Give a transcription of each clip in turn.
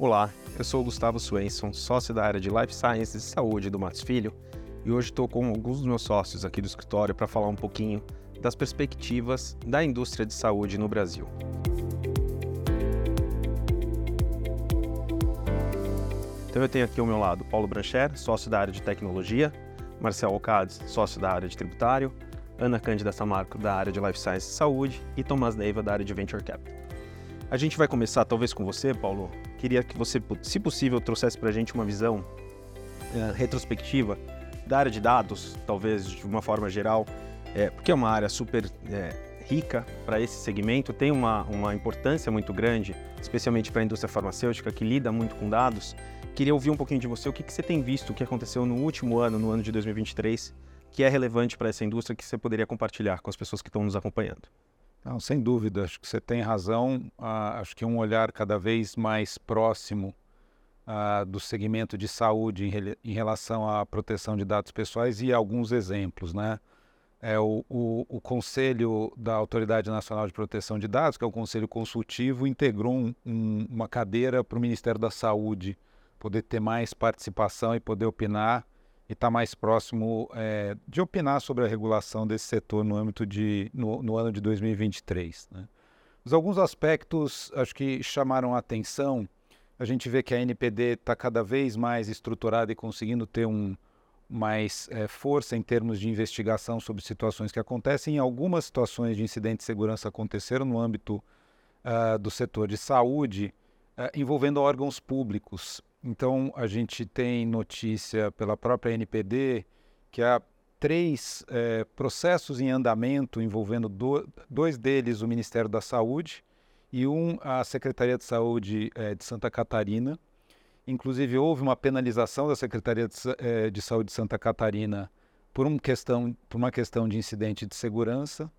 Olá, eu sou o Gustavo Swenson, sócio da área de Life Sciences e Saúde do Matos Filho, e hoje estou com alguns dos meus sócios aqui do escritório para falar um pouquinho das perspectivas da indústria de saúde no Brasil. Então eu tenho aqui ao meu lado Paulo Brancher, sócio da área de tecnologia, Marcel Alcades, sócio da área de tributário, Ana Cândida Samarco, da área de Life Sciences e Saúde, e Tomás Neiva, da área de Venture Capital. A gente vai começar talvez com você, Paulo. Queria que você, se possível, trouxesse para a gente uma visão é, retrospectiva da área de dados, talvez de uma forma geral, é, porque é uma área super é, rica para esse segmento, tem uma, uma importância muito grande, especialmente para a indústria farmacêutica, que lida muito com dados. Queria ouvir um pouquinho de você, o que, que você tem visto, o que aconteceu no último ano, no ano de 2023, que é relevante para essa indústria, que você poderia compartilhar com as pessoas que estão nos acompanhando. Não, sem dúvida, acho que você tem razão. Ah, acho que um olhar cada vez mais próximo ah, do segmento de saúde em, em, relação à proteção de dados pessoais e alguns exemplos, né? É o, o, o, Conselho da Autoridade Nacional de Proteção de Dados, que é o Conselho Consultivo, integrou um, um, uma cadeira para o Ministério da Saúde poder ter mais participação e poder opinar e estar tá mais próximo é, de opinar sobre a regulação desse setor no âmbito de no, no ano de 2023. Né? Mas alguns aspectos acho que chamaram a atenção. A gente vê que a NPD está cada vez mais estruturada e conseguindo ter um mais é, força em termos de investigação sobre situações que acontecem. Em algumas situações de incidente de segurança aconteceram no âmbito uh, do setor de saúde, uh, envolvendo órgãos públicos. Então, a gente tem notícia pela própria NPD que há três é, processos em andamento envolvendo do, dois deles o Ministério da Saúde e um a Secretaria de Saúde é, de Santa Catarina. Inclusive, houve uma penalização da Secretaria de, é, de Saúde de Santa Catarina por, um questão, por uma questão de incidente de segurança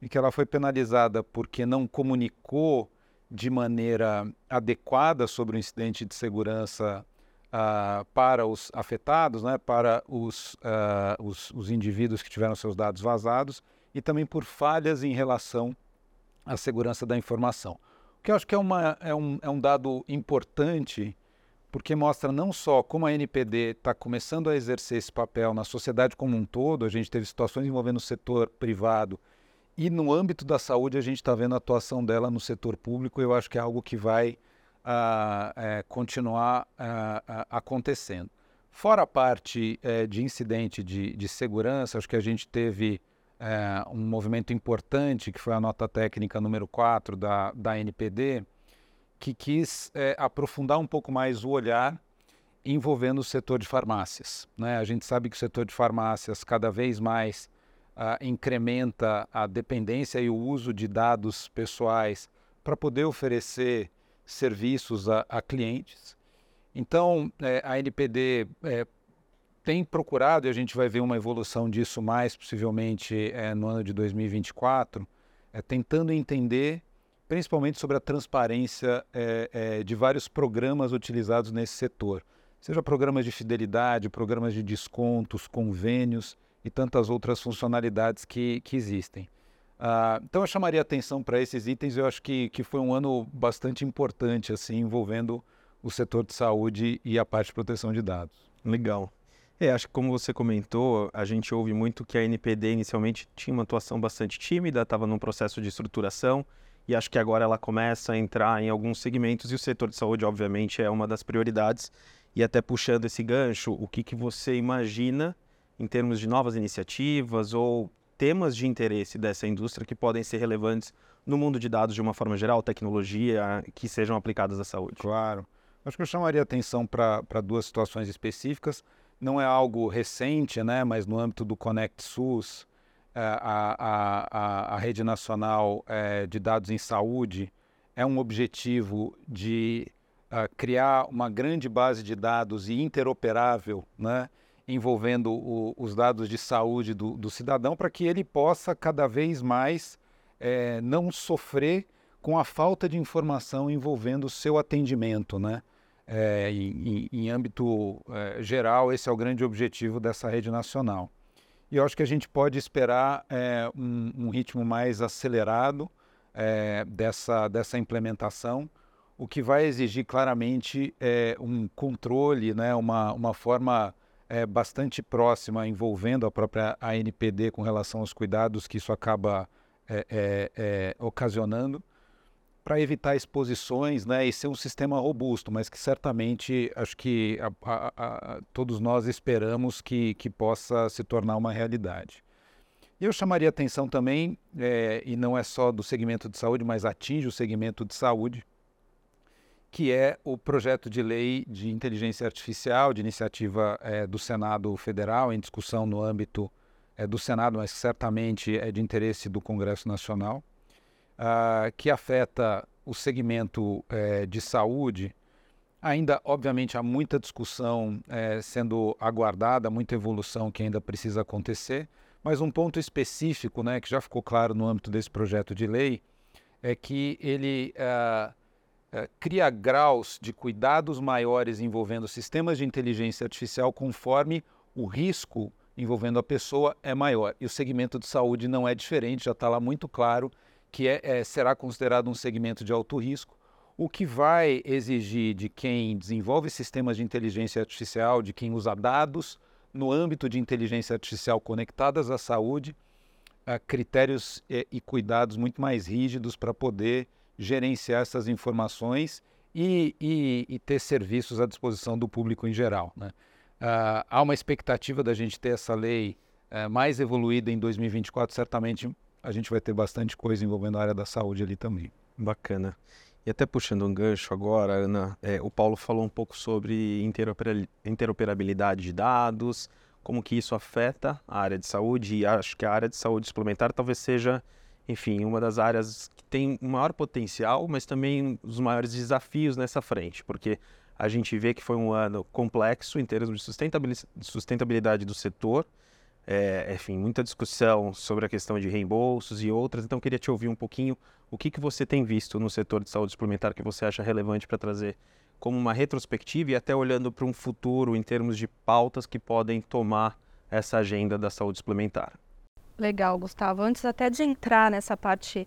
e que ela foi penalizada porque não comunicou de maneira adequada sobre o incidente de segurança uh, para os afetados, né, para os, uh, os, os, indivíduos que tiveram seus dados vazados e também por falhas em relação à segurança da informação. O que eu acho que é, uma, é, um, é um dado importante, porque mostra não só como a NPD está começando a exercer esse papel na sociedade como um todo, a gente teve situações envolvendo o setor privado e no âmbito da saúde, a gente está vendo a atuação dela no setor público, eu acho que é algo que vai uh, é, continuar uh, acontecendo. Fora a parte é, de incidente de, de, segurança, acho que a gente teve é, um movimento importante, que foi a nota técnica número 4 da, da NPD, que quis é, aprofundar um pouco mais o olhar envolvendo o setor de farmácias. Né? A gente sabe que o setor de farmácias cada vez mais incrementa a dependência e o uso de dados pessoais para poder oferecer serviços a, a clientes. Então, é, a NPD é, tem procurado, e a gente vai ver uma evolução disso mais possivelmente é, no ano de 2024, é, tentando entender principalmente sobre a transparência é, é, de vários programas utilizados nesse setor, seja programas de fidelidade, programas de descontos, convênios, e tantas outras funcionalidades que, que existem. Uh, então eu chamaria atenção para esses itens. Eu acho que, que foi um ano bastante importante, assim, envolvendo o setor de saúde e a parte de proteção de dados. Legal. É, acho que como você comentou, a gente ouve muito que a NPD inicialmente tinha uma atuação bastante tímida, estava num processo de estruturação e acho que agora ela começa a entrar em alguns segmentos e o setor de saúde, obviamente, é uma das prioridades. E até puxando esse gancho, o que, que você imagina em termos de novas iniciativas ou temas de interesse dessa indústria que podem ser relevantes no mundo de dados de uma forma geral, tecnologia que sejam aplicadas à saúde? Claro. Acho que eu chamaria atenção para duas situações específicas. Não é algo recente, né, mas no âmbito do Connect SUS, é, a, a, a, a, rede nacional é, de dados em saúde é um objetivo de uh, criar uma grande base de dados e interoperável, né, envolvendo o, os dados de saúde do, do cidadão para que ele possa cada vez mais é, não sofrer com a falta de informação envolvendo o seu atendimento, né? É, em, em, âmbito é, geral, esse é o grande objetivo dessa rede nacional. E eu acho que a gente pode esperar é, um, um, ritmo mais acelerado é, dessa, dessa implementação. o que vai exigir claramente é um controle, né, uma, uma forma é, bastante próxima envolvendo a própria ANPD com relação aos cuidados que isso acaba é, é, é, ocasionando para evitar exposições né, e ser um sistema robusto, mas que certamente acho que a, a, a, todos nós esperamos que, que possa se tornar uma realidade. Eu chamaria atenção também, é, e não é só do segmento de saúde, mas atinge o segmento de saúde, que é o projeto de lei de inteligência artificial, de iniciativa é, do Senado Federal, em discussão no âmbito é, do Senado, mas certamente é de interesse do Congresso Nacional, uh, que afeta o segmento é, de saúde. Ainda, obviamente, há muita discussão é, sendo aguardada, muita evolução que ainda precisa acontecer, mas um ponto específico, né, que já ficou claro no âmbito desse projeto de lei, é que ele uh, cria graus de cuidados maiores envolvendo sistemas de inteligência artificial conforme o risco envolvendo a pessoa é maior. E o segmento de saúde não é diferente, já está lá muito claro que é, é, será considerado um segmento de alto risco, o que vai exigir de quem desenvolve sistemas de inteligência artificial, de quem usa dados, no âmbito de inteligência artificial conectadas à saúde, critérios e, e cuidados muito mais rígidos para poder gerenciar essas informações e, e, e, ter serviços à disposição do público em geral. Né? Uh, há uma expectativa da gente ter essa lei uh, mais evoluída em 2024, certamente a gente vai ter bastante coisa envolvendo a área da saúde ali também. Bacana. E até puxando um gancho agora, Ana, é, o Paulo falou um pouco sobre interoperabilidade de dados, como que isso afeta a área de saúde, e acho que a área de saúde suplementar talvez seja, enfim, uma das áreas tem um maior potencial, mas também os maiores desafios nessa frente, porque a gente vê que foi um ano complexo em termos de sustentabilidade do setor, é, enfim, muita discussão sobre a questão de reembolsos e outras, então queria te ouvir um pouquinho o que, que você tem visto no setor de saúde suplementar que você acha relevante para trazer como uma retrospectiva e até olhando para um futuro em termos de pautas que podem tomar essa agenda da saúde suplementar. Legal, Gustavo. Antes até de entrar nessa parte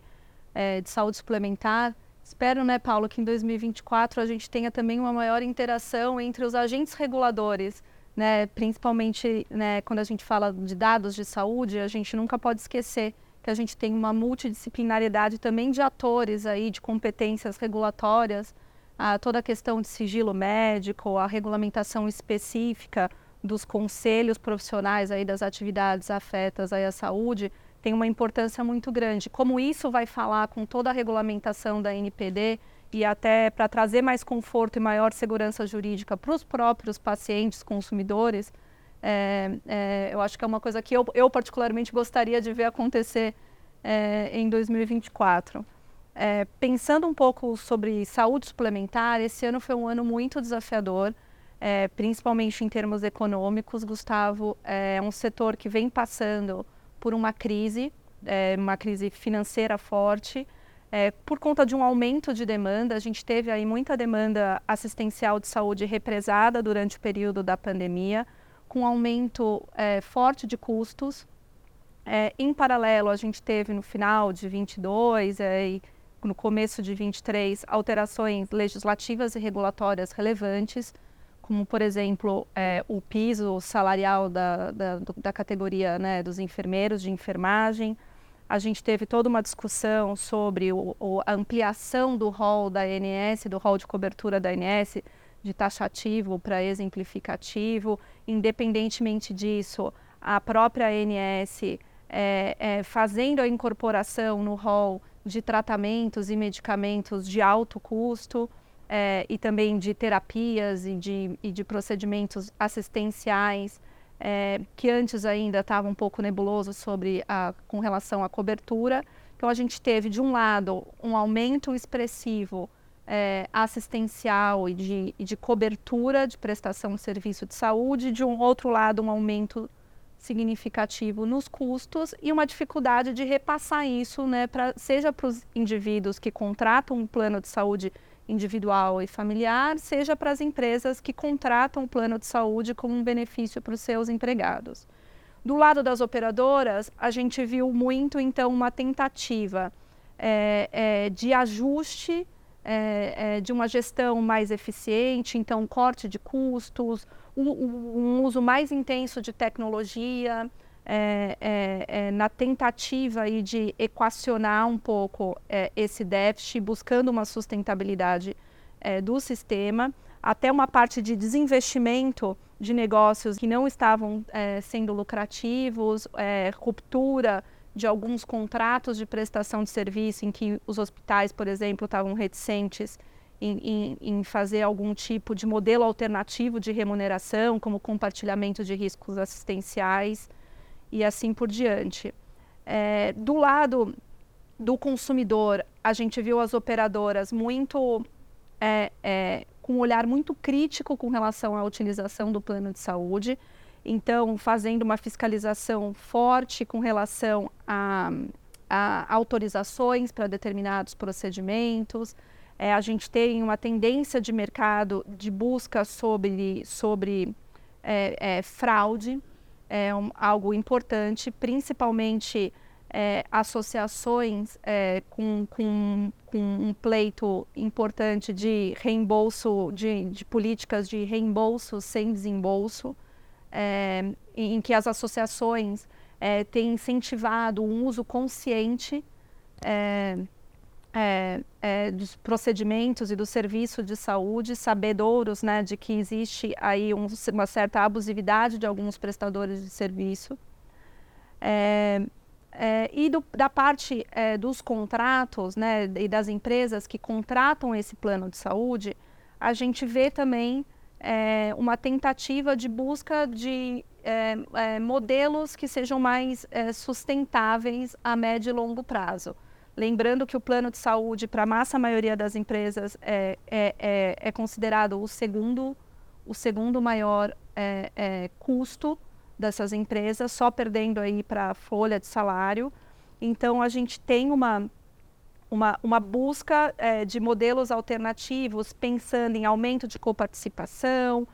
é, de saúde suplementar, espero, né, Paulo, que em 2024 a gente tenha também uma maior interação entre os agentes reguladores né, principalmente né, quando a gente fala de dados de saúde, a gente nunca pode esquecer que a gente tem uma multidisciplinariedade também de atores aí, de competências regulatórias, a toda a questão de sigilo médico, a regulamentação específica dos conselhos profissionais aí das atividades afetas aí à saúde tem uma importância muito grande. Como isso vai falar com toda a regulamentação da NPD, e até para trazer mais conforto e maior segurança jurídica para os próprios pacientes, consumidores, é, é, eu acho que é uma coisa que eu, eu particularmente gostaria de ver acontecer é, em 2024. É, pensando um pouco sobre saúde suplementar, esse ano foi um ano muito desafiador, é, principalmente em termos econômicos. Gustavo, é um setor que vem passando por uma crise, uma crise financeira forte, é, por conta de um aumento de demanda, a gente teve aí muita demanda assistencial de saúde represada durante o período da pandemia, com aumento é, forte de custos. É, em paralelo, a gente teve no final de 22 é, e no começo de 23 alterações legislativas e regulatórias relevantes, como, por exemplo, é, o piso salarial da, da, da categoria né, dos enfermeiros de enfermagem, a gente teve toda uma discussão sobre o, o, a ampliação do rol da ANS, do rol de cobertura da ANS, de taxativo para exemplificativo. Independentemente disso, a própria ANS é, é, fazendo a incorporação no rol de tratamentos e medicamentos de alto custo é, e também de terapias e de, e de procedimentos assistenciais é, que antes ainda estava um pouco nebuloso sobre a, com relação à cobertura. Então a gente teve de um lado um aumento expressivo é, assistencial e de, e de cobertura de prestação de serviço de saúde, de um outro lado um aumento significativo nos custos e uma dificuldade de repassar isso, né, pra, seja para os indivíduos que contratam um plano de saúde individual e familiar, seja para as empresas que contratam o plano de saúde como um benefício para os seus empregados. Do lado das operadoras, a gente viu muito, então, uma tentativa é, é, de ajuste é, é, de uma gestão mais eficiente, então corte de custos, um, um uso mais intenso de tecnologia, é, é, é, na tentativa aí de equacionar um pouco é, esse déficit, buscando uma sustentabilidade é, do sistema, até uma parte de desinvestimento de negócios que não estavam sendo lucrativos, ruptura de alguns contratos de prestação de serviço em que os hospitais, por exemplo, estavam reticentes em, em, fazer algum tipo de modelo alternativo de remuneração, como compartilhamento de riscos assistenciais e assim por diante. É, do lado do consumidor, a gente viu as operadoras muito é, é, com um olhar muito crítico com relação à utilização do plano de saúde. Então, fazendo uma fiscalização forte com relação a, a autorizações para determinados procedimentos. É, a gente tem uma tendência de mercado de busca sobre, sobre é, é, fraude é um, algo importante, principalmente é, associações é, com, com, com, um pleito importante de reembolso, de, de políticas de reembolso sem desembolso, é, em que as associações é, têm incentivado um uso consciente é, é, dos procedimentos e do serviço de saúde, sabedouros né, de que existe aí um, uma certa abusividade de alguns prestadores de serviço. É, é e do, da parte é, dos contratos né, e das empresas que contratam esse plano de saúde, a gente vê também é, uma tentativa de busca de modelos que sejam mais sustentáveis a médio e longo prazo. Lembrando que o plano de saúde, para a massa maioria das empresas, é, é, é, é considerado o segundo, o segundo maior é, é, custo dessas empresas, só perdendo aí para a folha de salário. Então, a gente tem uma, uma, uma busca é, de modelos alternativos, pensando em aumento de coparticipação,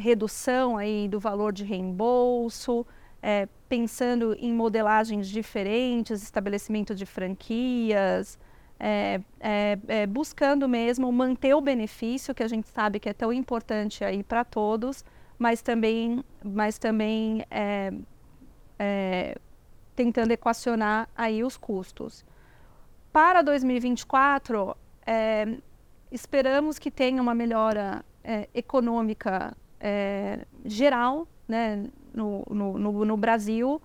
redução aí do valor de reembolso, é, pensando em modelagens diferentes, estabelecimento de franquias, é, é, é, buscando mesmo manter o benefício que a gente sabe que é tão importante aí para todos, mas também, mas também é, é, tentando equacionar aí os custos. Para 2024, é, esperamos que tenha uma melhora econômica geral, né, no, no, no, no Brasil,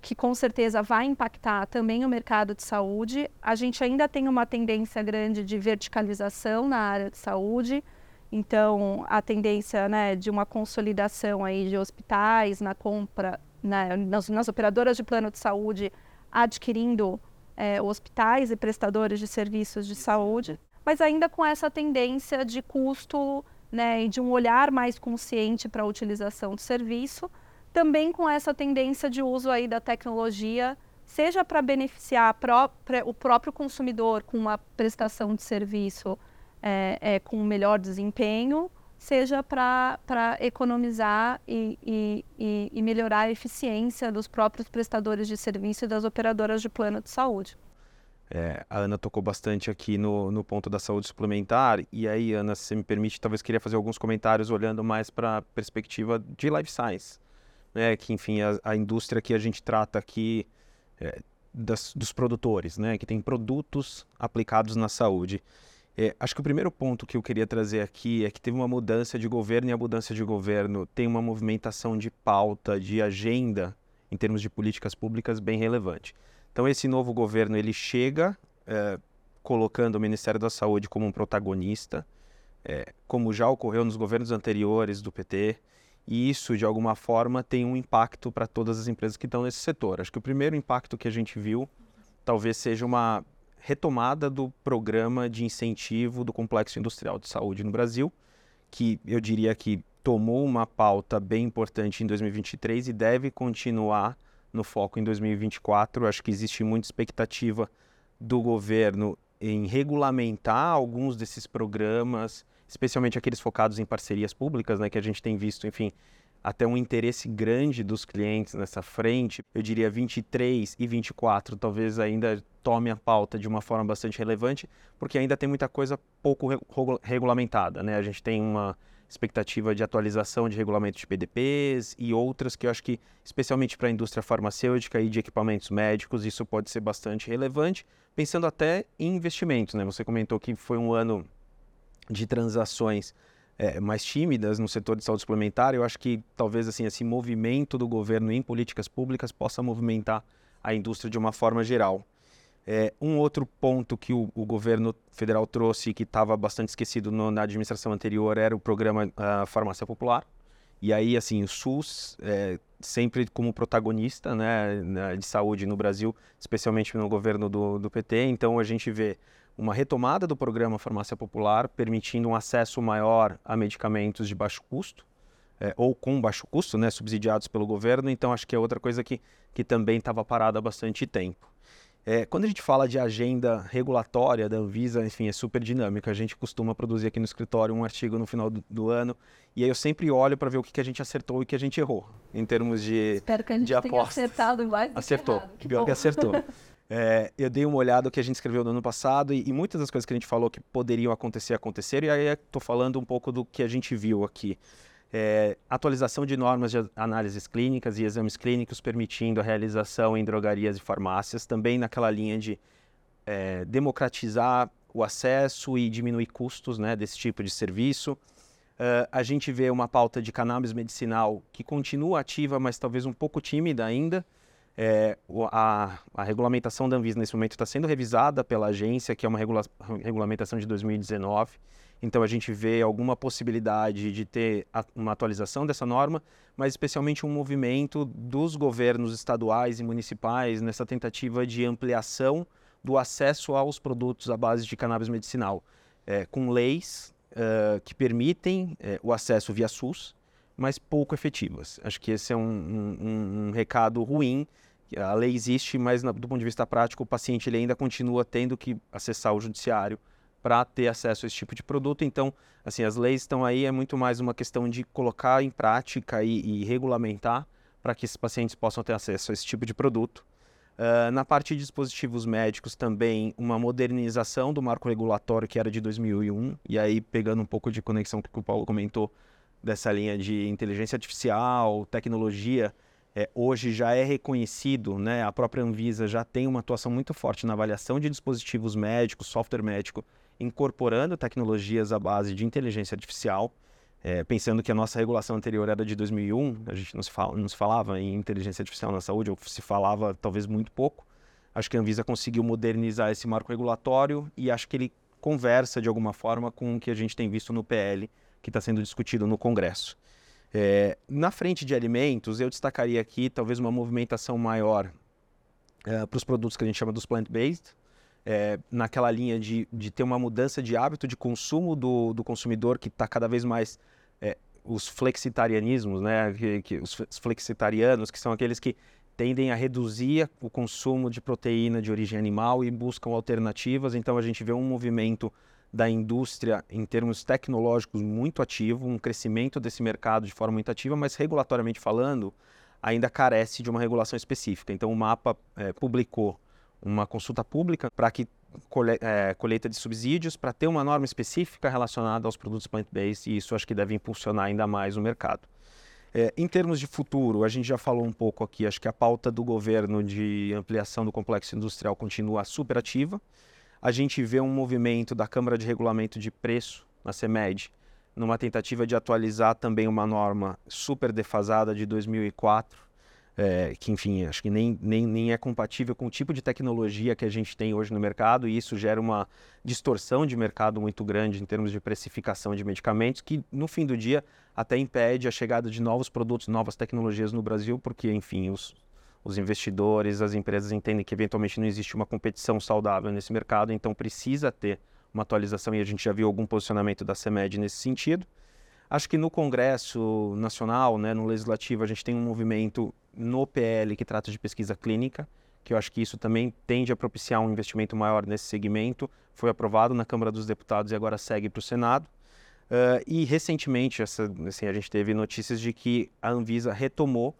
que com certeza vai impactar também o mercado de saúde. A gente ainda tem uma tendência grande de verticalização na área de saúde, então a tendência né, de uma consolidação aí de hospitais na compra, né, nas, nas, operadoras de plano de saúde adquirindo é, hospitais e prestadores de serviços de saúde, mas ainda com essa tendência de custo né, e de um olhar mais consciente para a utilização do serviço também com essa tendência de uso aí da tecnologia, seja para beneficiar própria, o próprio consumidor com uma prestação de serviço é, é, com melhor desempenho, seja para economizar e, e, e, melhorar a eficiência dos próprios prestadores de serviço e das operadoras de plano de saúde. É, a Ana tocou bastante aqui no, no ponto da saúde suplementar, e aí, Ana, se me permite, talvez queria fazer alguns comentários olhando mais para a perspectiva de life science né, que enfim a, a, indústria que a gente trata aqui é, das, dos produtores, né, que tem produtos aplicados na saúde. É, acho que o primeiro ponto que eu queria trazer aqui é que teve uma mudança de governo e a mudança de governo tem uma movimentação de pauta, de agenda em termos de políticas públicas bem relevante. Então esse novo governo ele chega é, colocando o Ministério da Saúde como um protagonista, é, como já ocorreu nos governos anteriores do PT e isso, de alguma forma, tem um impacto para todas as empresas que estão nesse setor. Acho que o primeiro impacto que a gente viu talvez seja uma retomada do programa de incentivo do complexo industrial de saúde no Brasil, que eu diria que tomou uma pauta bem importante em 2023 e deve continuar no foco em 2024. Acho que existe muita expectativa do governo em regulamentar alguns desses programas especialmente aqueles focados em parcerias públicas, né, que a gente tem visto, enfim, até um interesse grande dos clientes nessa frente. Eu diria 23 e 24 talvez ainda tome a pauta de uma forma bastante relevante, porque ainda tem muita coisa pouco regulamentada, né? A gente tem uma expectativa de atualização de regulamentos de PDPs e outras que eu acho que, especialmente para a indústria farmacêutica e de equipamentos médicos, isso pode ser bastante relevante, pensando até em investimentos, né? Você comentou que foi um ano de transações é, mais tímidas no setor de saúde suplementar, eu acho que talvez assim esse movimento do governo em políticas públicas possa movimentar a indústria de uma forma geral. É, um outro ponto que o, o governo federal trouxe que estava bastante esquecido no, na administração anterior era o programa uh, Farmácia Popular. E aí, assim, o SUS é, sempre como protagonista né, de saúde no Brasil, especialmente no governo do, do PT. Então, a gente vê uma retomada do programa Farmácia Popular, permitindo um acesso maior a medicamentos de baixo custo, é, ou com baixo custo, né, subsidiados pelo governo. Então, acho que é outra coisa que, que também estava parada há bastante tempo. É, quando a gente fala de agenda regulatória da Anvisa, enfim, é super dinâmica. A gente costuma produzir aqui no escritório um artigo no final do, do ano e aí eu sempre olho para ver o que, que, a gente acertou e o que a gente errou em termos de Espero que a gente de tenha acertado mais Acertou, que, que, que acertou. É, eu dei uma olhada no que a gente escreveu no ano passado e, e, muitas das coisas que a gente falou que poderiam acontecer, aconteceram. E aí estou falando um pouco do que a gente viu aqui. É, atualização de normas de análises clínicas e exames clínicos permitindo a realização em drogarias e farmácias, também naquela linha de é, democratizar o acesso e diminuir custos né, desse tipo de serviço. Uh, a gente vê uma pauta de cannabis medicinal que continua ativa, mas talvez um pouco tímida ainda. É, a, a, regulamentação da Anvisa nesse momento está sendo revisada pela agência, que é uma regula regulamentação de 2019. Então a gente vê alguma possibilidade de ter a, uma atualização dessa norma, mas especialmente um movimento dos governos estaduais e municipais nessa tentativa de ampliação do acesso aos produtos à base de cannabis medicinal, é, com leis uh, que permitem é, o acesso via SUS, mas pouco efetivas. Acho que esse é um, um, um recado ruim. A lei existe, mas do ponto de vista prático, o paciente ele ainda continua tendo que acessar o judiciário para ter acesso a esse tipo de produto. Então, assim, as leis estão aí, é muito mais uma questão de colocar em prática e, e regulamentar para que esses pacientes possam ter acesso a esse tipo de produto. Uh, na parte de dispositivos médicos também uma modernização do marco regulatório que era de 2001 e aí pegando um pouco de conexão que o Paulo comentou dessa linha de inteligência artificial, tecnologia, é, hoje já é reconhecido, né? A própria Anvisa já tem uma atuação muito forte na avaliação de dispositivos médicos, software médico, incorporando tecnologias à base de inteligência artificial. É, pensando que a nossa regulação anterior era de 2001, a gente não se, fala, não se falava em inteligência artificial na saúde, ou se falava talvez muito pouco. Acho que a Anvisa conseguiu modernizar esse marco regulatório e acho que ele conversa de alguma forma com o que a gente tem visto no PL, que está sendo discutido no Congresso. É, na frente de alimentos, eu destacaria aqui talvez uma movimentação maior é, para os produtos que a gente chama dos plant-based, é, naquela linha de, de ter uma mudança de hábito de consumo do, do consumidor que está cada vez mais é, os flexitarianismos, né, que, que, os flexitarianos, que são aqueles que tendem a reduzir o consumo de proteína de origem animal e buscam alternativas. Então a gente vê um movimento da indústria em termos tecnológicos muito ativo, um crescimento desse mercado de forma muito ativa, mas regulatoriamente falando, ainda carece de uma regulação específica. Então o MAPA é, publicou uma consulta pública para que colhe, é, colheita de subsídios para ter uma norma específica relacionada aos produtos plant-based e isso acho que deve impulsionar ainda mais o mercado. É, em termos de futuro, a gente já falou um pouco aqui, acho que a pauta do governo de ampliação do complexo industrial continua super ativa a gente vê um movimento da Câmara de Regulamento de Preço, na CEMED, numa tentativa de atualizar também uma norma super defasada de 2004, é, que enfim, acho que nem, nem, nem é compatível com o tipo de tecnologia que a gente tem hoje no mercado, e isso gera uma distorção de mercado muito grande em termos de precificação de medicamentos, que no fim do dia até impede a chegada de novos produtos, novas tecnologias no Brasil, porque enfim, os, os investidores, as empresas entendem que eventualmente não existe uma competição saudável nesse mercado, então precisa ter uma atualização e a gente já viu algum posicionamento da CEMED nesse sentido. Acho que no Congresso Nacional, né, no Legislativo, a gente tem um movimento no PL que trata de pesquisa clínica, que eu acho que isso também tende a propiciar um investimento maior nesse segmento. Foi aprovado na Câmara dos Deputados e agora segue para o Senado. Uh, e recentemente, essa, assim, a gente teve notícias de que a Anvisa retomou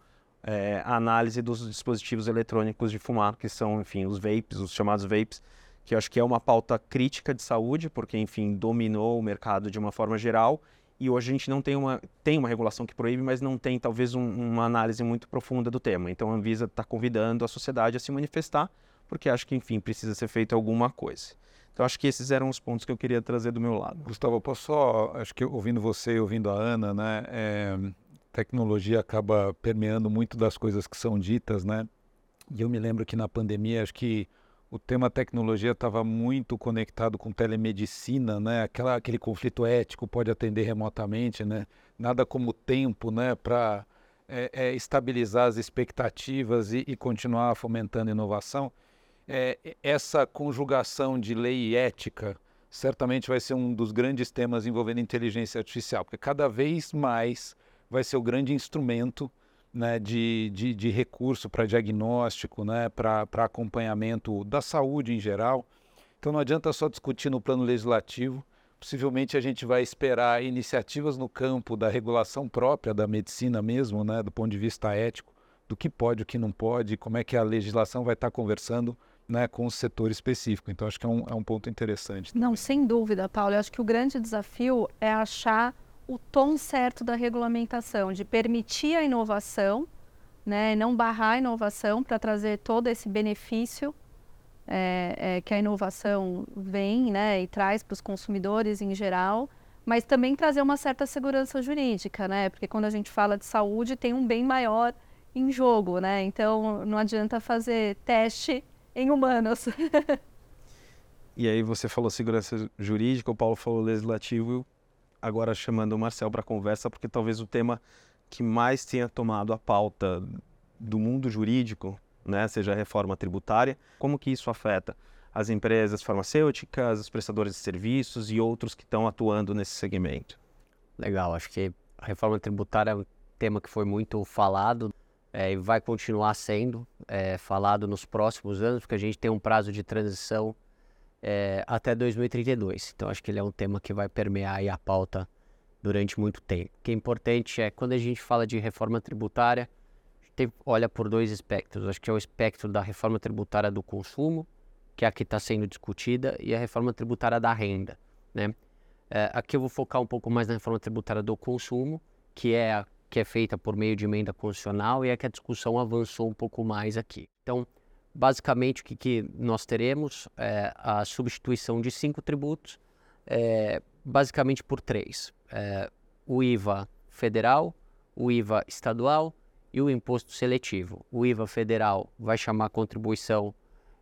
é, a análise dos dispositivos eletrônicos de fumar, que são, enfim, os vapes, os chamados vapes, que eu acho que é uma pauta crítica de saúde, porque, enfim, dominou o mercado de uma forma geral. E hoje a gente não tem uma, tem uma regulação que proíbe, mas não tem talvez um, uma análise muito profunda do tema. Então a Anvisa está convidando a sociedade a se manifestar, porque acho que, enfim, precisa ser feita alguma coisa. Então acho que esses eram os pontos que eu queria trazer do meu lado. Gustavo, posso só, acho que ouvindo você ouvindo a Ana, né, é, tecnologia acaba permeando muito das coisas que são ditas, né? E eu me lembro que na pandemia, acho que o tema tecnologia estava muito conectado com telemedicina, né? Aquela, aquele conflito ético pode atender remotamente, né? Nada como tempo, né? Para é, é, estabilizar as expectativas e, e continuar fomentando inovação é, essa conjugação de lei e ética certamente vai ser um dos grandes temas envolvendo inteligência artificial, porque cada vez mais vai ser o grande instrumento né, de, de, de recurso para diagnóstico, né, para acompanhamento da saúde em geral. Então não adianta só discutir no plano legislativo, possivelmente a gente vai esperar iniciativas no campo da regulação própria da medicina mesmo, né, do ponto de vista ético, do que pode, o que não pode, como é que a legislação vai estar conversando né, com o setor específico. Então, acho que é um, é um ponto interessante. Também. Não, sem dúvida, Paulo. Eu acho que o grande desafio é achar o tom certo da regulamentação, de permitir a inovação, né, não barrar a inovação para trazer todo esse benefício é, é, que a inovação vem né, e traz para os consumidores em geral, mas também trazer uma certa segurança jurídica, né? Porque quando a gente fala de saúde, tem um bem maior em jogo, né? Então não adianta fazer teste em humanos. e aí você falou segurança jurídica, o Paulo falou legislativo, agora chamando o Marcel para conversa, porque talvez o tema que mais tenha tomado a pauta do mundo jurídico, né, seja a reforma tributária, como que isso afeta as empresas farmacêuticas, os prestadores de serviços e outros que estão atuando nesse segmento? Legal, acho que a reforma tributária é um tema que foi muito falado é, e vai continuar sendo é, falado nos próximos anos, porque a gente tem um prazo de transição é, até 2032. Então, acho que ele é um tema que vai permear a pauta durante muito tempo. O que é importante é, quando a gente fala de reforma tributária, a gente tem, olha por dois espectros. Acho que é o espectro da reforma tributária do consumo, que é a que está sendo discutida, e a reforma tributária da renda. Né? É, aqui eu vou focar um pouco mais na reforma tributária do consumo, que é a que é feita por meio de emenda constitucional e é que a discussão avançou um pouco mais aqui. Então, basicamente, o que, que nós teremos é a substituição de cinco tributos, é, basicamente por três: é, o IVA federal, o IVA estadual e o imposto seletivo. O IVA federal vai chamar contribuição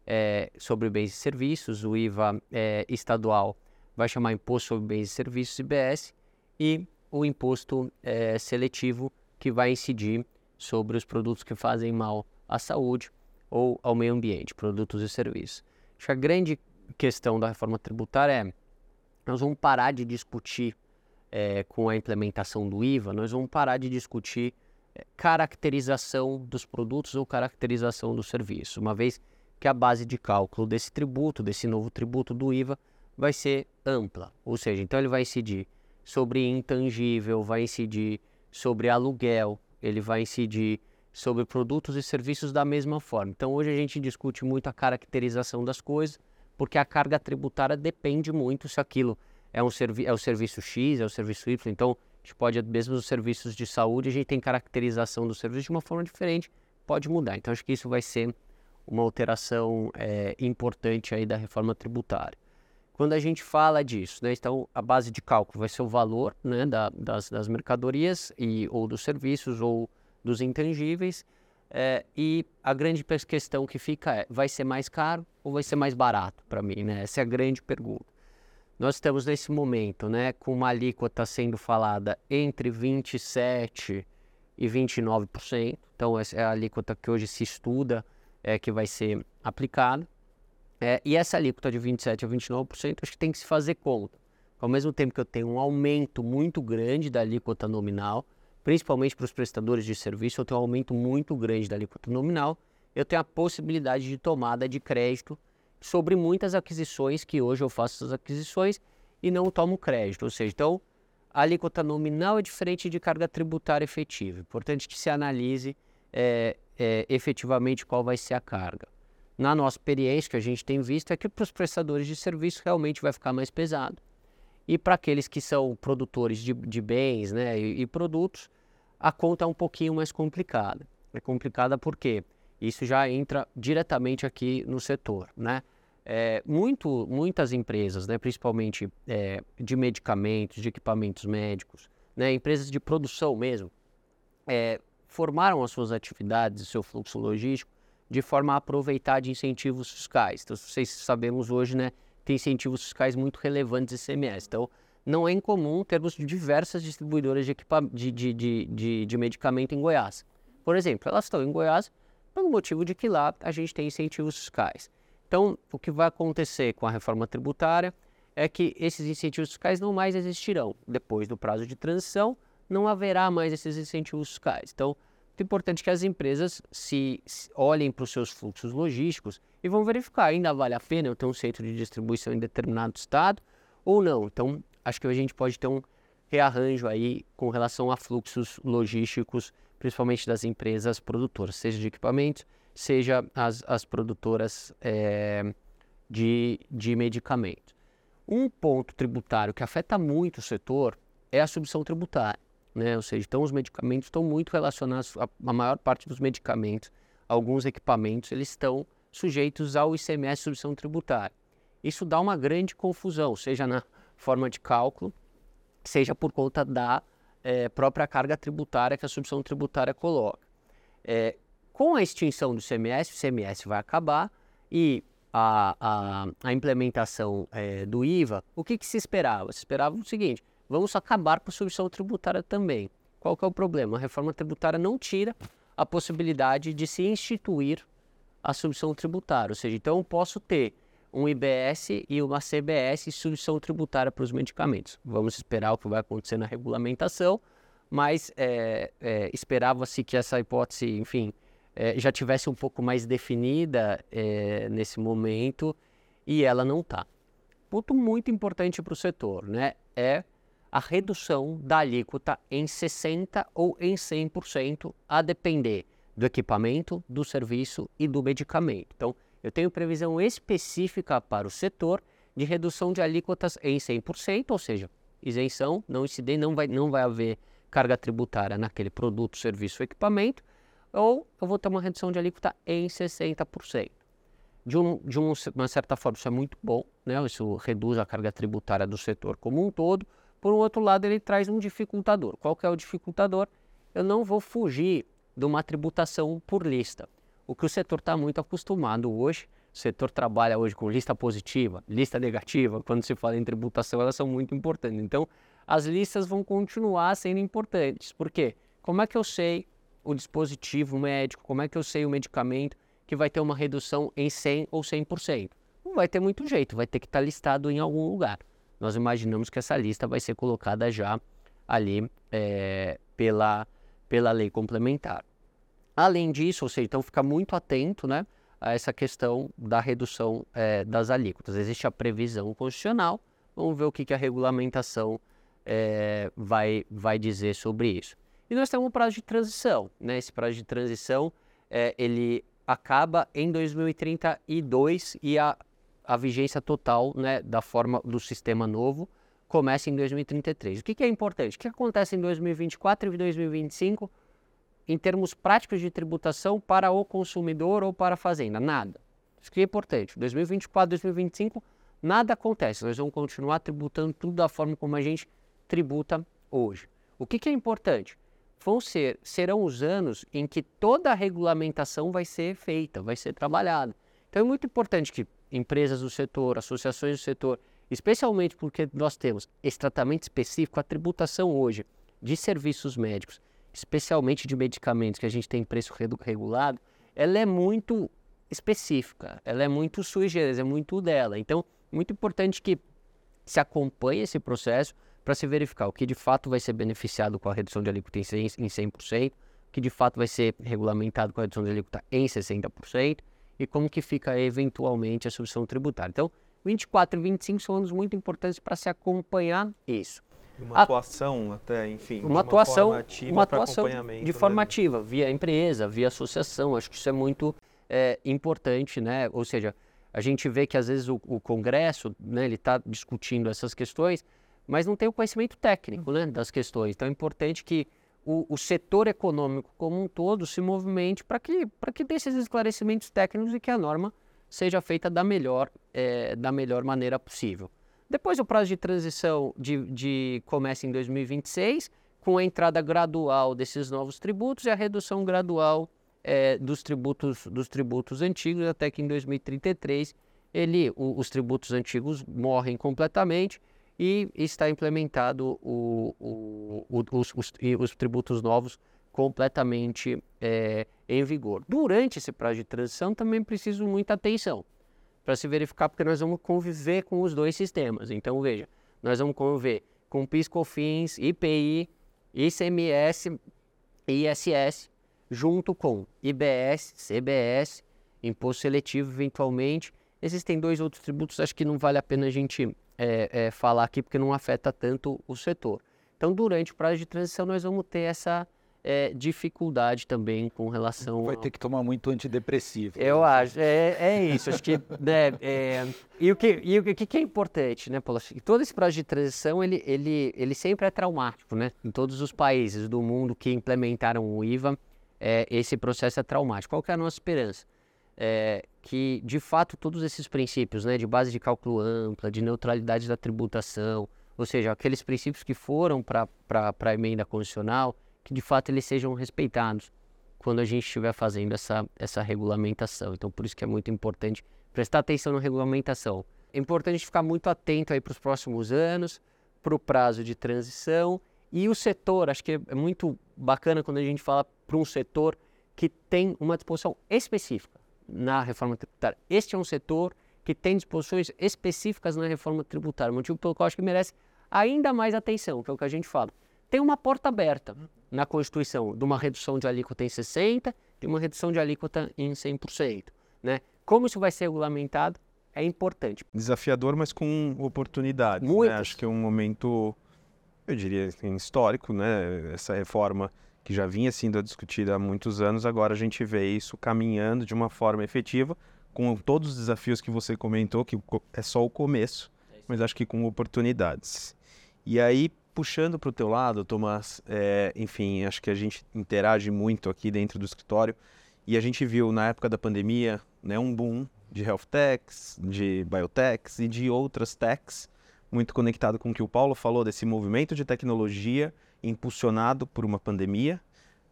é, sobre bens e serviços, o IVA é, estadual vai chamar imposto sobre bens e serviços, IBS, e o imposto é, seletivo que vai incidir sobre os produtos que fazem mal à saúde ou ao meio ambiente, produtos e serviços. Acho que a grande questão da reforma tributária é nós vamos parar de discutir é, com a implementação do IVA, nós vamos parar de discutir é, caracterização dos produtos ou caracterização do serviço, uma vez que a base de cálculo desse tributo, desse novo tributo do IVA, vai ser ampla, ou seja, então ele vai incidir sobre intangível, vai incidir sobre aluguel, ele vai incidir sobre produtos e serviços da mesma forma. Então hoje a gente discute muito a caracterização das coisas, porque a carga tributária depende muito se aquilo é um servi é o serviço X, é o serviço Y. Então a gente pode, mesmo os serviços de saúde, a gente tem caracterização do serviço de uma forma diferente, pode mudar. Então acho que isso vai ser uma alteração é, importante aí da reforma tributária quando a gente fala disso, né? Então, a base de cálculo vai ser o valor né, da, das, das, mercadorias e, ou dos serviços ou dos intangíveis. É, e a grande questão que fica é, vai ser mais caro ou vai ser mais barato para mim? Né? Essa é a grande pergunta. Nós estamos nesse momento né, com uma alíquota sendo falada entre 27% e 29%. Então, essa é a alíquota que hoje se estuda é, que vai ser aplicada. É, e essa alíquota de 27% a 29%, acho que tem que se fazer conta. Ao mesmo tempo que eu tenho um aumento muito grande da alíquota nominal, principalmente para os prestadores de serviço, eu tenho um aumento muito grande da alíquota nominal, eu tenho a possibilidade de tomada de crédito sobre muitas aquisições que hoje eu faço essas aquisições e não tomo crédito. Ou seja, então a alíquota nominal é diferente de carga tributária efetiva. Importante que se analise é, é, efetivamente qual vai ser a carga. Na nossa experiência, que a gente tem visto é que para os prestadores de serviço realmente vai ficar mais pesado. E para aqueles que são produtores de, de bens né, e, e, produtos, a conta é um pouquinho mais complicada. É complicada porque isso já entra diretamente aqui no setor. Né? É, muito, muitas empresas, né, principalmente é, de medicamentos, de equipamentos médicos, né, empresas de produção mesmo, é, formaram as suas atividades, o seu fluxo logístico, de forma a aproveitar de incentivos fiscais. Então, vocês sabemos hoje, né, tem incentivos fiscais muito relevantes de CMS. Então, não é incomum termos diversas distribuidoras de, de, de, de, de medicamento em Goiás. Por exemplo, elas estão em Goiás pelo motivo de que lá a gente tem incentivos fiscais. Então, o que vai acontecer com a reforma tributária é que esses incentivos fiscais não mais existirão. Depois do prazo de transição, não haverá mais esses incentivos fiscais. Então, é importante que as empresas se, se olhem para os seus fluxos logísticos e vão verificar, ainda vale a pena eu ter um centro de distribuição em determinado estado ou não. Então, acho que a gente pode ter um rearranjo aí com relação a fluxos logísticos, principalmente das empresas produtoras, seja de equipamentos, seja as, as produtoras é, de, de medicamentos. Um ponto tributário que afeta muito o setor é a subção tributária. Né? Ou seja, então os medicamentos estão muito relacionados, a, a maior parte dos medicamentos, alguns equipamentos, eles estão sujeitos ao ICMS subção tributária. Isso dá uma grande confusão, seja na forma de cálculo, seja por conta da é, própria carga tributária que a subção tributária coloca. É, com a extinção do CMS, o CMS vai acabar e a, a, a implementação é, do IVA, o que, que, se esperava? Se esperava o seguinte, vamos acabar com a submissão tributária também. Qual que é o problema? A reforma tributária não tira a possibilidade de se instituir a submissão tributária, ou seja, então eu posso ter um IBS e uma CBS submissão tributária para os medicamentos. Vamos esperar o que vai acontecer na regulamentação, mas é, é, esperava-se que essa hipótese, enfim, é, já tivesse um pouco mais definida é, nesse momento e ela não está. Ponto muito importante para o setor né, é a redução da alíquota em 60% ou em 100%, a depender do equipamento, do serviço e do medicamento. Então, eu tenho previsão específica para o setor de redução de alíquotas em 100%, ou seja, isenção, não incidente, não vai, não vai haver carga tributária naquele produto, serviço ou equipamento, ou eu vou ter uma redução de alíquota em 60%. De, um, de um, uma certa forma, isso é muito bom, né? isso reduz a carga tributária do setor como um todo. Por um outro lado, ele traz um dificultador. Qual que é o dificultador? Eu não vou fugir de uma tributação por lista. O que o setor está muito acostumado hoje, o setor trabalha hoje com lista positiva, lista negativa, quando se fala em tributação, elas são muito importantes. Então, as listas vão continuar sendo importantes. Por quê? Como é que eu sei o dispositivo médico, como é que eu sei o medicamento que vai ter uma redução em 100 ou 100%? Não vai ter muito jeito, vai ter que estar tá listado em algum lugar. Nós imaginamos que essa lista vai ser colocada já ali é, pela, pela lei complementar. Além disso, ou seja, então fica muito atento né, a essa questão da redução é, das alíquotas. Existe a previsão constitucional, vamos ver o que, que a regulamentação é, vai, vai dizer sobre isso. E nós temos um prazo de transição. Né? Esse prazo de transição é, ele acaba em 2032 e a, a vigência total né, da forma do sistema novo começa em 2033. O que, que é importante? O que acontece em 2024 e 2025 em termos práticos de tributação para o consumidor ou para a fazenda? Nada. Isso que é importante. 2024, 2025, nada acontece. Nós vamos continuar tributando tudo da forma como a gente tributa hoje. O que, que é importante? vão ser, serão os anos em que toda a regulamentação vai ser feita, vai ser trabalhada. Então é muito importante que empresas do setor, associações do setor, especialmente porque nós temos esse tratamento específico, a tributação hoje de serviços médicos, especialmente de medicamentos que a gente tem preço regulado, ela é muito específica, ela é muito sui generis, é muito dela. Então, muito importante que se acompanhe esse processo, para se verificar o que de fato vai ser beneficiado com a redução de alíquota em 100%, o que de fato vai ser regulamentado com a redução de alíquota em 60% e como que fica eventualmente a substituição tributária. Então, 24 e 25 são anos muito importantes para se acompanhar isso. Uma a, atuação até, enfim. Uma, atuação, uma atuação de né? forma ativa, via empresa, via associação. Acho que isso é muito é, importante, né? Ou seja, a gente vê que às vezes o, o Congresso, né, ele está discutindo essas questões, mas não tem o conhecimento técnico, né, das questões. Então é importante que o, o setor econômico como um todo se movimente para que para que dê esses esclarecimentos técnicos e que a norma seja feita da melhor é, da melhor maneira possível. Depois o prazo de transição de, de começa em 2026, com a entrada gradual desses novos tributos e a redução gradual é, dos, tributos, dos tributos antigos, até que em 2033 ele, o, os tributos antigos morrem completamente e está implementado o, o, os, os, os, tributos novos completamente é, em vigor. Durante esse prazo de transição também preciso muita atenção para se verificar, porque nós vamos conviver com os dois sistemas. Então, veja, nós vamos conviver com PIS, COFINS, IPI, ICMS ISS, junto com IBS, CBS, imposto seletivo, eventualmente. Existem dois outros tributos, acho que não vale a pena a gente é, é, falar aqui, porque não afeta tanto o setor. Então, durante o prazo de transição, nós vamos ter essa é, dificuldade também com relação. Vai ter que tomar muito antidepressivo. Eu né? acho, é, é isso. acho que. Né, é, e o que, e o que, que é importante, né, Paulo? Todo esse processo de transição, ele, ele, ele sempre é traumático, né? Em todos os países do mundo que implementaram o IVA, é, esse processo é traumático. Qual que é a nossa esperança? É, que, de fato, todos esses princípios, né, de base de cálculo ampla, de neutralidade da tributação, ou seja, aqueles princípios que foram para a emenda constitucional, que de fato eles sejam respeitados quando a gente estiver fazendo essa, essa regulamentação. Então, por isso que é muito importante prestar atenção na regulamentação. É importante ficar muito atento aí para os próximos anos, para o prazo de transição e o setor. Acho que é muito bacana quando a gente fala para um setor que tem uma disposição específica na reforma tributária. Este é um setor que tem disposições específicas na reforma tributária, motivo pelo qual acho que merece ainda mais atenção, que é o que a gente fala. Tem uma porta aberta na Constituição de uma redução de alíquota em 60% e uma redução de alíquota em 100%. Né? Como isso vai ser regulamentado é importante. Desafiador, mas com oportunidades. Né? Acho que é um momento, eu diria, assim, histórico, né? essa reforma que já vinha sendo discutida há muitos anos, agora a gente vê isso caminhando de uma forma efetiva, com todos os desafios que você comentou, que é só o começo, mas acho que com oportunidades. E aí, puxando para o teu lado, Tomás, é, enfim, acho que a gente interage muito aqui dentro do escritório e a gente viu na época da pandemia né, um boom de health techs, de biotechs e de outras techs, muito conectado com o que o Paulo falou desse movimento de tecnologia impulsionado por uma pandemia.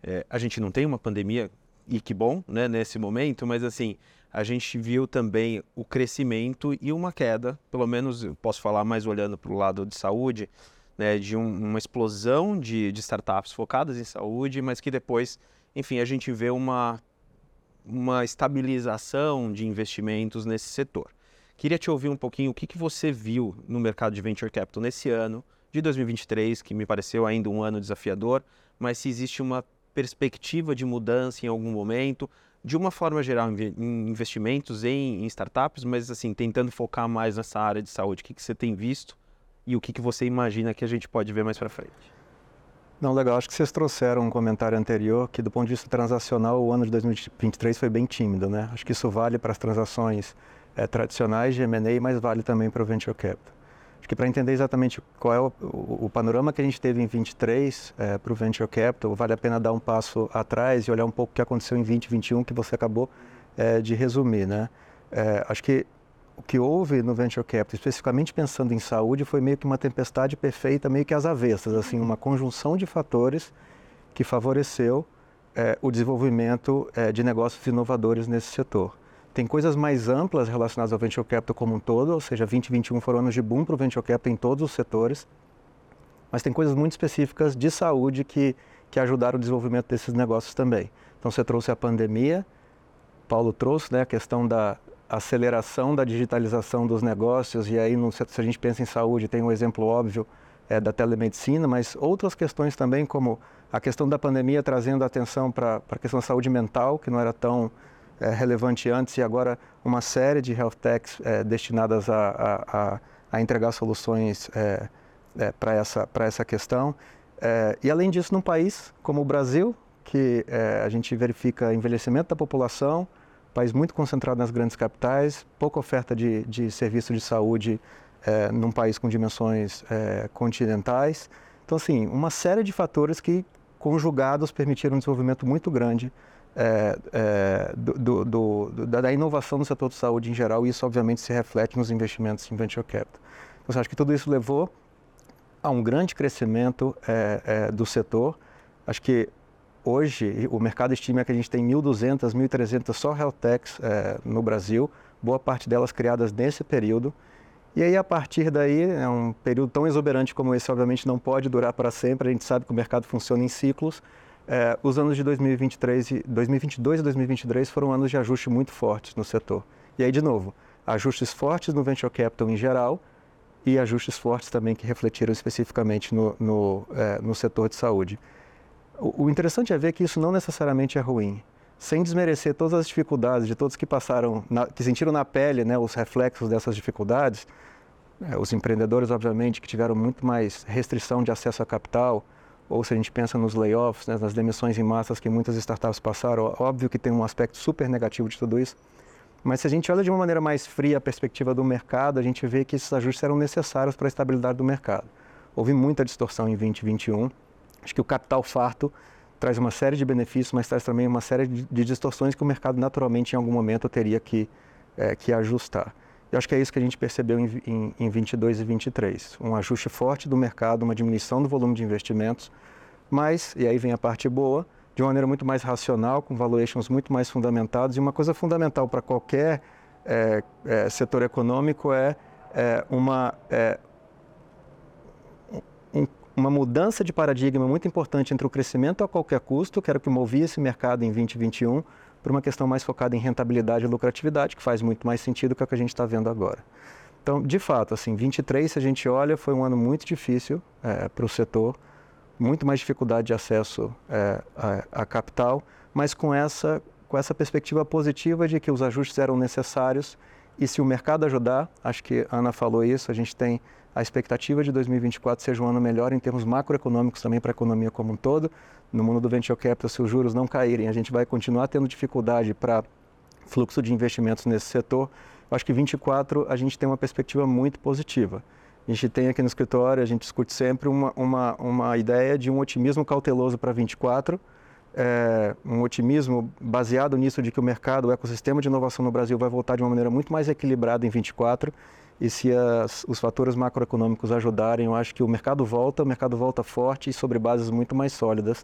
É, a gente não tem uma pandemia e que bom, né, nesse momento, mas assim, a gente viu também o crescimento e uma queda, pelo menos eu posso falar mais olhando para o lado de saúde, né, de um, uma explosão de, de startups focadas em saúde, mas que depois, enfim, a gente vê uma, uma estabilização de investimentos nesse setor. Queria te ouvir um pouquinho o que, que você viu no mercado de venture capital nesse ano de 2023, que me pareceu ainda um ano desafiador, mas se existe uma perspectiva de mudança em algum momento, de uma forma geral, em investimentos em, em startups, mas assim, tentando focar mais nessa área de saúde. O que, que você tem visto e o que, que você imagina que a gente pode ver mais para frente. Não, legal. Acho que vocês trouxeram um comentário anterior que, do ponto de vista transacional, o ano de 2023 foi bem tímido, né? Acho que isso vale para as transações é, tradicionais de M&A, mas vale também para o venture capital. Acho que para entender exatamente qual é o, o, o, panorama que a gente teve em 23 é, para o venture capital, vale a pena dar um passo atrás e olhar um pouco o que aconteceu em 2021, que você acabou é, de resumir, né? É, acho que o que houve no venture capital, especificamente pensando em saúde, foi meio que uma tempestade perfeita, meio que às avessas, assim, uma conjunção de fatores que favoreceu é, o desenvolvimento é, de negócios inovadores nesse setor. Tem coisas mais amplas relacionadas ao venture capital como um todo, ou seja, 2021 foram anos de boom para o venture capital em todos os setores, mas tem coisas muito específicas de saúde que, que ajudaram o desenvolvimento desses negócios também. Então você trouxe a pandemia, Paulo trouxe né, a questão da, aceleração da digitalização dos negócios, e aí no, se a gente pensa em saúde, tem um exemplo óbvio é, da telemedicina, mas outras questões também, como a questão da pandemia trazendo atenção para a questão da saúde mental, que não era tão é, relevante antes, e agora uma série de health techs é, destinadas a, a, a, entregar soluções é, para essa, essa questão. É, e além disso, num país como o Brasil, que é, a gente verifica envelhecimento da população, país muito concentrado nas grandes capitais, pouca oferta de, de serviço de saúde é, num país com dimensões é, continentais. Então, assim, uma série de fatores que, conjugados, permitiram um desenvolvimento muito grande é, é do, do, do, da inovação no setor de saúde em geral, e isso, obviamente, se reflete nos investimentos em venture capital. Então, acho que tudo isso levou a um grande crescimento é, é, do setor. Acho que hoje o mercado estima que a gente tem 1.200, 1.300 só health techs é, no Brasil, boa parte delas criadas nesse período. E aí, a partir daí, é um período tão exuberante como esse, obviamente, não pode durar para sempre. A gente sabe que o mercado funciona em ciclos. É, os anos de 2023 e 2022 e 2023 foram anos de ajuste muito fortes no setor. E aí, de novo, ajustes fortes no venture capital em geral e ajustes fortes também que refletiram especificamente no, no, é, no setor de saúde. O, o interessante é ver que isso não necessariamente é ruim sem desmerecer todas as dificuldades de todos que passaram, na, que sentiram na pele né, os reflexos dessas dificuldades, é, os empreendedores, obviamente, que tiveram muito mais restrição de acesso a capital, ou se a gente pensa nos layoffs, né, nas demissões em massas que muitas startups passaram, óbvio que tem um aspecto super negativo de tudo isso, mas se a gente olha de uma maneira mais fria a perspectiva do mercado, a gente vê que esses ajustes eram necessários para a estabilidade do mercado. Houve muita distorção em 2021, acho que o capital farto traz uma série de benefícios, mas traz também uma série de, distorções que o mercado naturalmente em algum momento teria que, é, que ajustar. Eu acho que é isso que a gente percebeu em, em, em 22 e 23, um ajuste forte do mercado, uma diminuição do volume de investimentos, mas, e aí vem a parte boa, de uma maneira muito mais racional, com valuations muito mais fundamentados, e uma coisa fundamental para qualquer é, é, setor econômico é, é uma, é, um, uma mudança de paradigma muito importante entre o crescimento a qualquer custo, que era o que movia esse mercado em 2021, para uma questão mais focada em rentabilidade e lucratividade, que faz muito mais sentido que o que a gente está vendo agora. Então, de fato, assim, 23, se a gente olha, foi um ano muito difícil é, para o setor, muito mais dificuldade de acesso é, a, a, capital, mas com essa, com essa perspectiva positiva de que os ajustes eram necessários e se o mercado ajudar, acho que a Ana falou isso, a gente tem a expectativa de 2024 seja um ano melhor em termos macroeconômicos também para a economia como um todo. No mundo do venture capital, se os juros não caírem, a gente vai continuar tendo dificuldade para fluxo de investimentos nesse setor. Eu acho que 24 a gente tem uma perspectiva muito positiva. A gente tem aqui no escritório, a gente discute sempre uma, uma, uma ideia de um otimismo cauteloso para 24, é, um otimismo baseado nisso de que o mercado, o ecossistema de inovação no Brasil vai voltar de uma maneira muito mais equilibrada em 24 e se as, os fatores macroeconômicos ajudarem, eu acho que o mercado volta, o mercado volta forte e sobre bases muito mais sólidas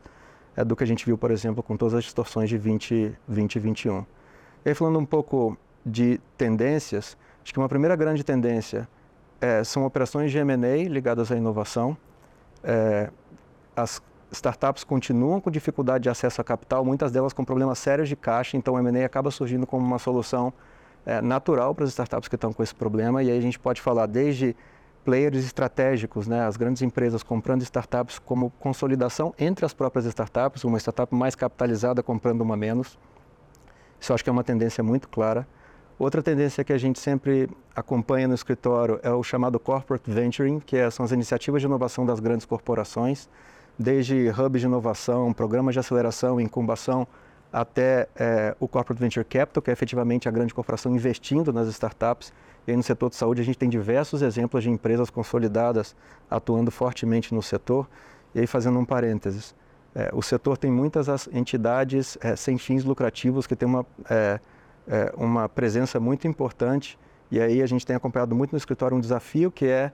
é, do que a gente viu, por exemplo, com todas as distorções de 20, 2021. E aí, falando um pouco de tendências, acho que uma primeira grande tendência é, são operações de M&A ligadas à inovação. É, as startups continuam com dificuldade de acesso a capital, muitas delas com problemas sérios de caixa, então o M&A acaba surgindo como uma solução é, natural para as startups que estão com esse problema. E aí a gente pode falar desde players estratégicos, né, as grandes empresas comprando startups como consolidação entre as próprias startups, uma startup mais capitalizada comprando uma menos. Isso acho que é uma tendência muito clara. Outra tendência que a gente sempre acompanha no escritório é o chamado corporate venturing, que é, são as iniciativas de inovação das grandes corporações, desde hubs de inovação, programas de aceleração, incubação, até é, o Corporate Venture Capital, que é efetivamente a grande corporação investindo nas startups. E aí no setor de saúde a gente tem diversos exemplos de empresas consolidadas atuando fortemente no setor. E aí fazendo um parênteses, é, o setor tem muitas entidades é, sem fins lucrativos que têm uma, é, é, uma presença muito importante. E aí a gente tem acompanhado muito no escritório um desafio que é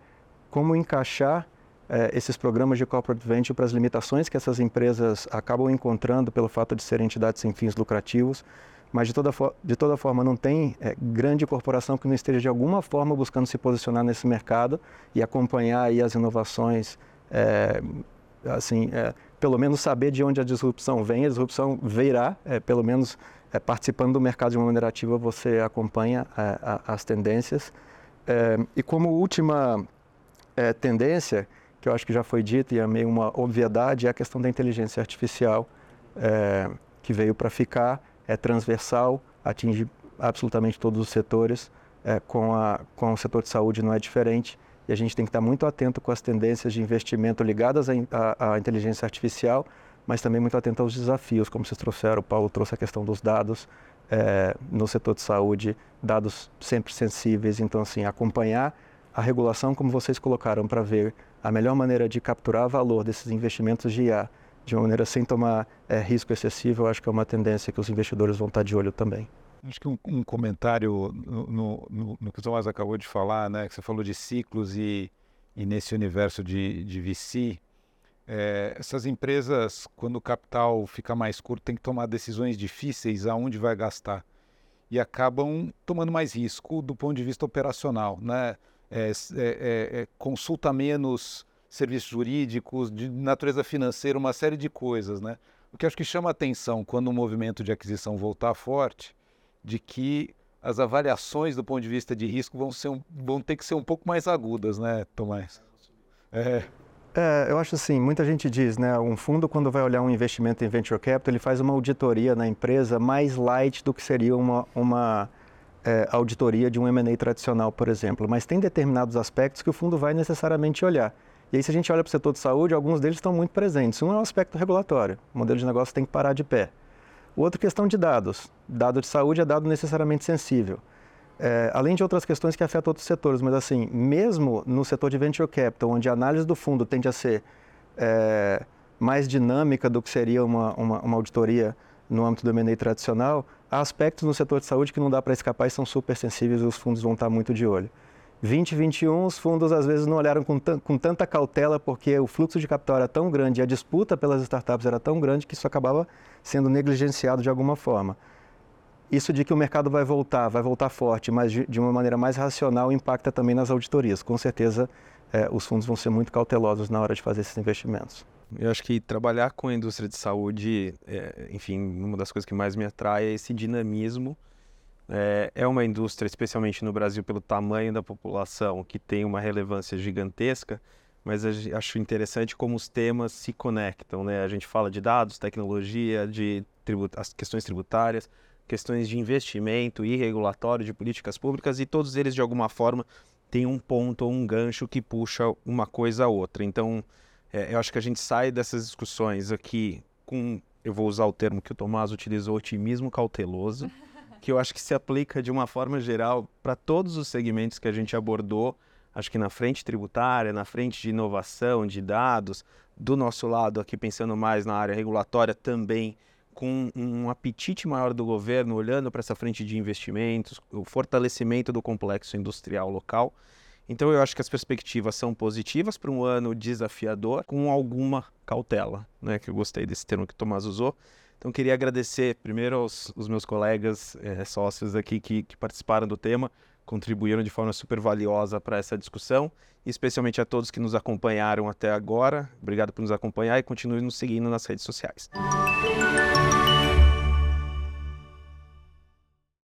como encaixar é, esses programas de corporate venture para as limitações que essas empresas acabam encontrando pelo fato de serem entidades sem fins lucrativos, mas de toda, de toda forma não tem é, grande corporação que não esteja de alguma forma buscando se posicionar nesse mercado e acompanhar aí as inovações, é, assim, pelo menos saber de onde a disrupção vem, a disrupção virá, pelo menos participando do mercado de uma maneira ativa você acompanha a, as tendências. e como última tendência, que eu acho que já foi dito e é meio uma obviedade, é a questão da inteligência artificial, é, que veio para ficar, é transversal, atinge absolutamente todos os setores, é, com, a, com o setor de saúde não é diferente. e a gente tem que estar muito atento com as tendências de investimento ligadas à, inteligência artificial, mas também muito atento aos desafios, como vocês trouxeram, o Paulo trouxe a questão dos dados é, no setor de saúde, dados sempre sensíveis, então assim, acompanhar a regulação como vocês colocaram para ver a melhor maneira de capturar valor desses investimentos de IA de uma maneira sem tomar é, risco excessivo, eu acho que é uma tendência que os investidores vão estar de olho também. Acho que um, um comentário no, no, no, que o Tomás acabou de falar, né, que você falou de ciclos e, e nesse universo de, de VC, é, essas empresas, quando o capital fica mais curto, tem que tomar decisões difíceis aonde vai gastar e acabam tomando mais risco do ponto de vista operacional, né? É, é, é consulta menos serviços jurídicos, de natureza financeira, uma série de coisas, né? O que acho que chama atenção quando o movimento de aquisição voltar forte, de que as avaliações do ponto de vista de risco vão, ser um, vão ter que ser um pouco mais agudas, né, Tomás? É. É, eu acho assim, muita gente diz, né, um fundo quando vai olhar um investimento em venture capital, ele faz uma auditoria na empresa mais light do que seria uma, uma é, auditoria de um M&A tradicional, por exemplo. Mas tem determinados aspectos que o fundo vai necessariamente olhar. E aí, se a gente olha para o setor de saúde, alguns deles estão muito presentes. Um é o aspecto regulatório. O modelo de negócio tem que parar de pé. O outro, questão de dados. Dado de saúde é dado necessariamente sensível. É, além de outras questões que afetam outros setores, mas assim, mesmo no setor de venture capital, onde a análise do fundo tende a ser é, mais dinâmica do que seria uma, uma, uma auditoria no âmbito do M&A tradicional, há aspectos no setor de saúde que não dá para escapar e são super sensíveis e os fundos vão estar muito de olho. 2021, os fundos às vezes não olharam com, com, tanta cautela porque o fluxo de capital era tão grande e a disputa pelas startups era tão grande que isso acabava sendo negligenciado de alguma forma. Isso de que o mercado vai voltar, vai voltar forte, mas de, uma maneira mais racional, impacta também nas auditorias. Com certeza, é, os fundos vão ser muito cautelosos na hora de fazer esses investimentos. Eu acho que trabalhar com a indústria de saúde, é, enfim, uma das coisas que mais me atrai é esse dinamismo é, é uma indústria, especialmente no Brasil, pelo tamanho da população, que tem uma relevância gigantesca, mas acho interessante como os temas se conectam. Né? A gente fala de dados, tecnologia, de as questões tributárias, questões de investimento e regulatório de políticas públicas, e todos eles, de alguma forma, têm um ponto ou um gancho que puxa uma coisa a outra. Então, é, eu acho que a gente sai dessas discussões aqui com, eu vou usar o termo que o Tomás utilizou, otimismo cauteloso. que eu acho que se aplica de uma forma geral para todos os segmentos que a gente abordou, acho que na frente tributária, na frente de inovação, de dados, do nosso lado aqui pensando mais na área regulatória também, com um apetite maior do governo olhando para essa frente de investimentos, o fortalecimento do complexo industrial local. Então eu acho que as perspectivas são positivas para um ano desafiador, com alguma cautela, né? Que eu gostei desse termo que o Tomás usou. Então, queria agradecer primeiro aos, meus colegas é, sócios aqui que, que participaram do tema, contribuíram de forma super valiosa para essa discussão, e especialmente a todos que nos acompanharam até agora. Obrigado por nos acompanhar e continue nos seguindo nas redes sociais.